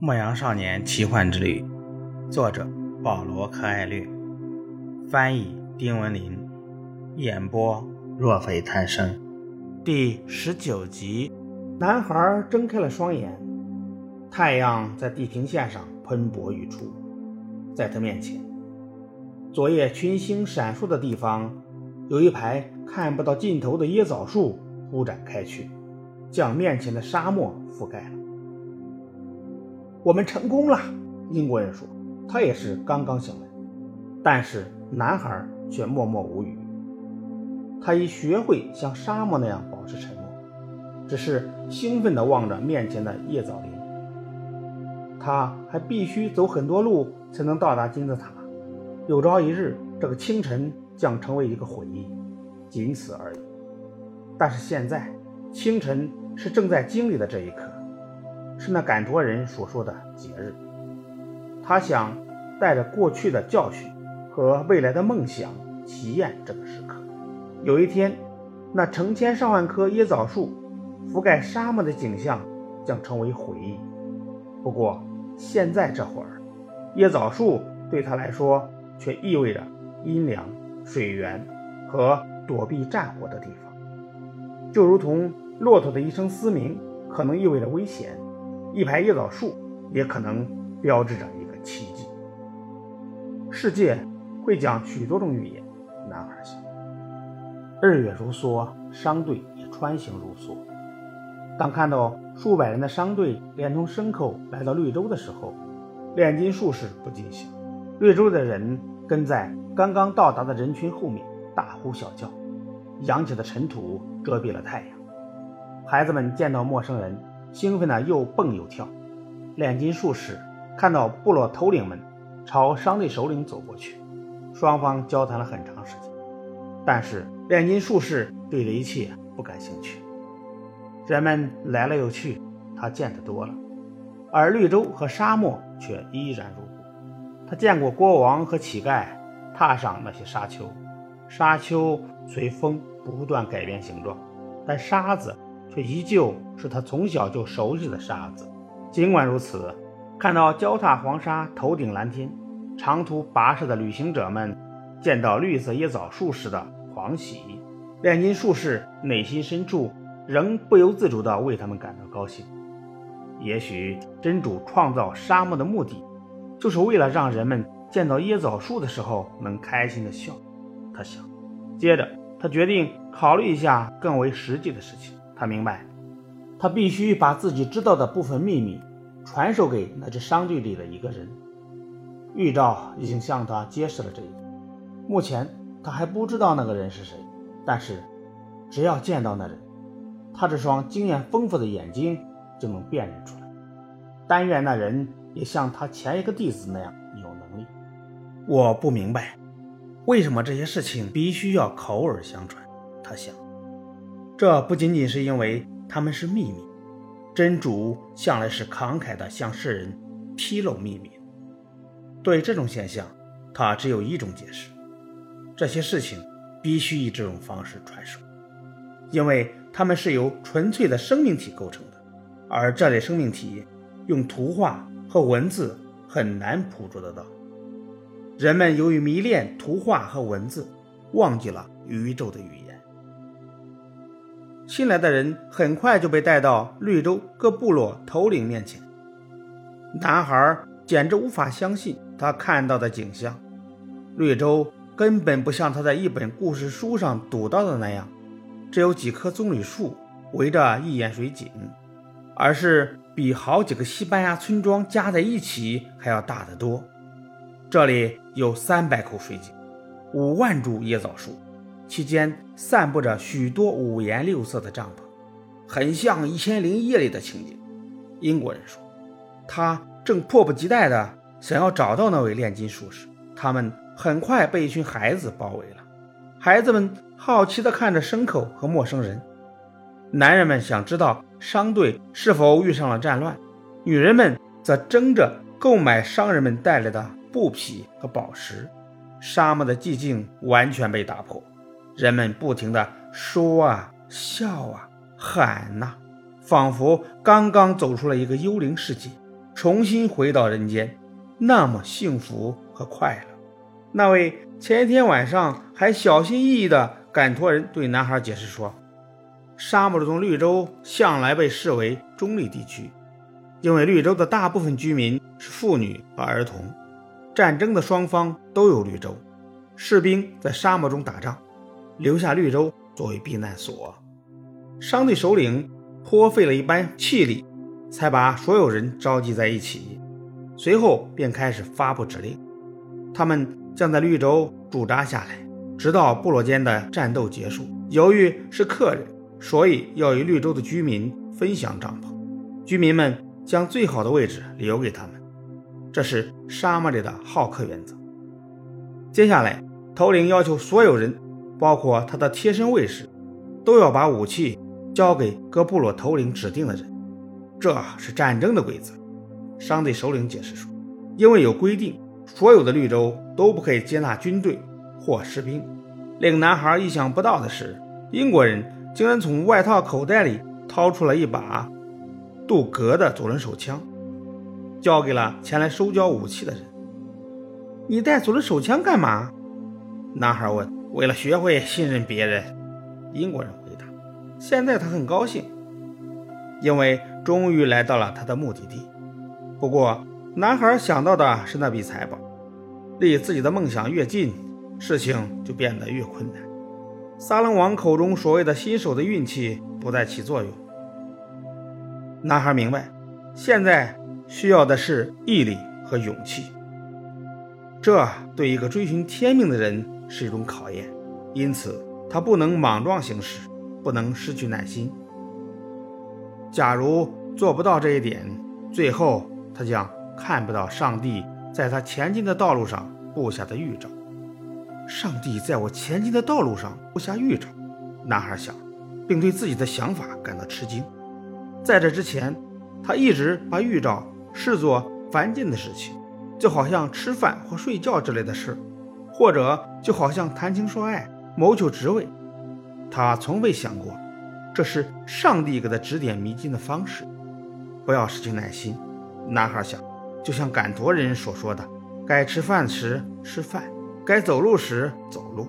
牧羊少年奇幻之旅，作者保罗·柯艾略，翻译丁文林，演播若非贪生。第十九集，男孩睁开了双眼，太阳在地平线上喷薄欲出，在他面前，昨夜群星闪烁的地方，有一排看不到尽头的椰枣树铺展开去，将面前的沙漠覆盖了。我们成功了，英国人说，他也是刚刚醒来。但是男孩却默默无语。他已学会像沙漠那样保持沉默，只是兴奋地望着面前的叶藻林。他还必须走很多路才能到达金字塔。有朝一日，这个清晨将成为一个回忆，仅此而已。但是现在，清晨是正在经历的这一刻。是那赶驼人所说的节日。他想带着过去的教训和未来的梦想，体验这个时刻。有一天，那成千上万棵椰枣树覆盖沙漠的景象将成为回忆。不过，现在这会儿，椰枣树对他来说却意味着阴凉、水源和躲避战火的地方，就如同骆驼的一声嘶鸣可能意味着危险。一排椰枣树也可能标志着一个奇迹。世界会讲许多种语言，男孩想。日月如梭，商队也穿行如梭。当看到数百人的商队连同牲口来到绿洲的时候，炼金术士不禁想：绿洲的人跟在刚刚到达的人群后面，大呼小叫，扬起的尘土遮蔽了太阳。孩子们见到陌生人。兴奋的又蹦又跳，炼金术士看到部落头领们朝商队首领走过去，双方交谈了很长时间。但是炼金术士对这一切不感兴趣。人们来了又去，他见得多了，而绿洲和沙漠却依然如故。他见过国王和乞丐踏上那些沙丘，沙丘随风不断改变形状，但沙子。却依旧是他从小就熟悉的沙子。尽管如此，看到脚踏黄沙、头顶蓝天、长途跋涉的旅行者们见到绿色椰枣树时的狂喜，炼金术士内心深处仍不由自主地为他们感到高兴。也许真主创造沙漠的目的，就是为了让人们见到椰枣树的时候能开心地笑。他想。接着，他决定考虑一下更为实际的事情。他明白，他必须把自己知道的部分秘密传授给那支商队里的一个人。预兆已经向他揭示了这一点。目前他还不知道那个人是谁，但是只要见到那人，他这双经验丰富的眼睛就能辨认出来。但愿那人也像他前一个弟子那样有能力。我不明白，为什么这些事情必须要口耳相传。他想。这不仅仅是因为他们是秘密，真主向来是慷慨地向世人披露秘密。对这种现象，他只有一种解释：这些事情必须以这种方式传授，因为它们是由纯粹的生命体构成的，而这类生命体用图画和文字很难捕捉得到。人们由于迷恋图画和文字，忘记了宇宙的语言。新来的人很快就被带到绿洲各部落头领面前。男孩简直无法相信他看到的景象。绿洲根本不像他在一本故事书上读到的那样，只有几棵棕榈树围着一眼水井，而是比好几个西班牙村庄加在一起还要大得多。这里有三百口水井，五万株椰枣树。期间散布着许多五颜六色的帐篷，很像《一千零一夜》里的情景。英国人说，他正迫不及待地想要找到那位炼金术士。他们很快被一群孩子包围了，孩子们好奇地看着牲口和陌生人，男人们想知道商队是否遇上了战乱，女人们则争着购买商人们带来的布匹和宝石。沙漠的寂静完全被打破。人们不停地说啊、笑啊、喊呐，仿佛刚刚走出了一个幽灵世界，重新回到人间，那么幸福和快乐。那位前天晚上还小心翼翼的赶驼人对男孩解释说：“沙漠中绿洲向来被视为中立地区，因为绿洲的大部分居民是妇女和儿童。战争的双方都有绿洲，士兵在沙漠中打仗，留下绿洲作为避难所。商队首领颇费了一般气力，才把所有人召集在一起，随后便开始发布指令，他们。”将在绿洲驻扎下来，直到部落间的战斗结束。由于是客人，所以要与绿洲的居民分享帐篷。居民们将最好的位置留给他们，这是沙漠里的好客原则。接下来，头领要求所有人，包括他的贴身卫士，都要把武器交给各部落头领指定的人。这是战争的规则。商队首领解释说：“因为有规定。”所有的绿洲都不可以接纳军队或士兵。令男孩意想不到的是，英国人竟然从外套口袋里掏出了一把杜格的左轮手枪，交给了前来收缴武器的人。你带左轮手枪干嘛？男孩问。为了学会信任别人，英国人回答。现在他很高兴，因为终于来到了他的目的地。不过，男孩想到的是那笔财宝，离自己的梦想越近，事情就变得越困难。撒冷王口中所谓的新手的运气不再起作用。男孩明白，现在需要的是毅力和勇气，这对一个追寻天命的人是一种考验，因此他不能莽撞行事，不能失去耐心。假如做不到这一点，最后他将。看不到上帝在他前进的道路上布下的预兆。上帝在我前进的道路上布下预兆，男孩想，并对自己的想法感到吃惊。在这之前，他一直把预兆视作凡间的事情，就好像吃饭或睡觉之类的事，或者就好像谈情说爱、谋求职位。他从未想过，这是上帝给他指点迷津的方式。不要失去耐心，男孩想。就像赶驼人所说的：“该吃饭时吃饭，该走路时走路。”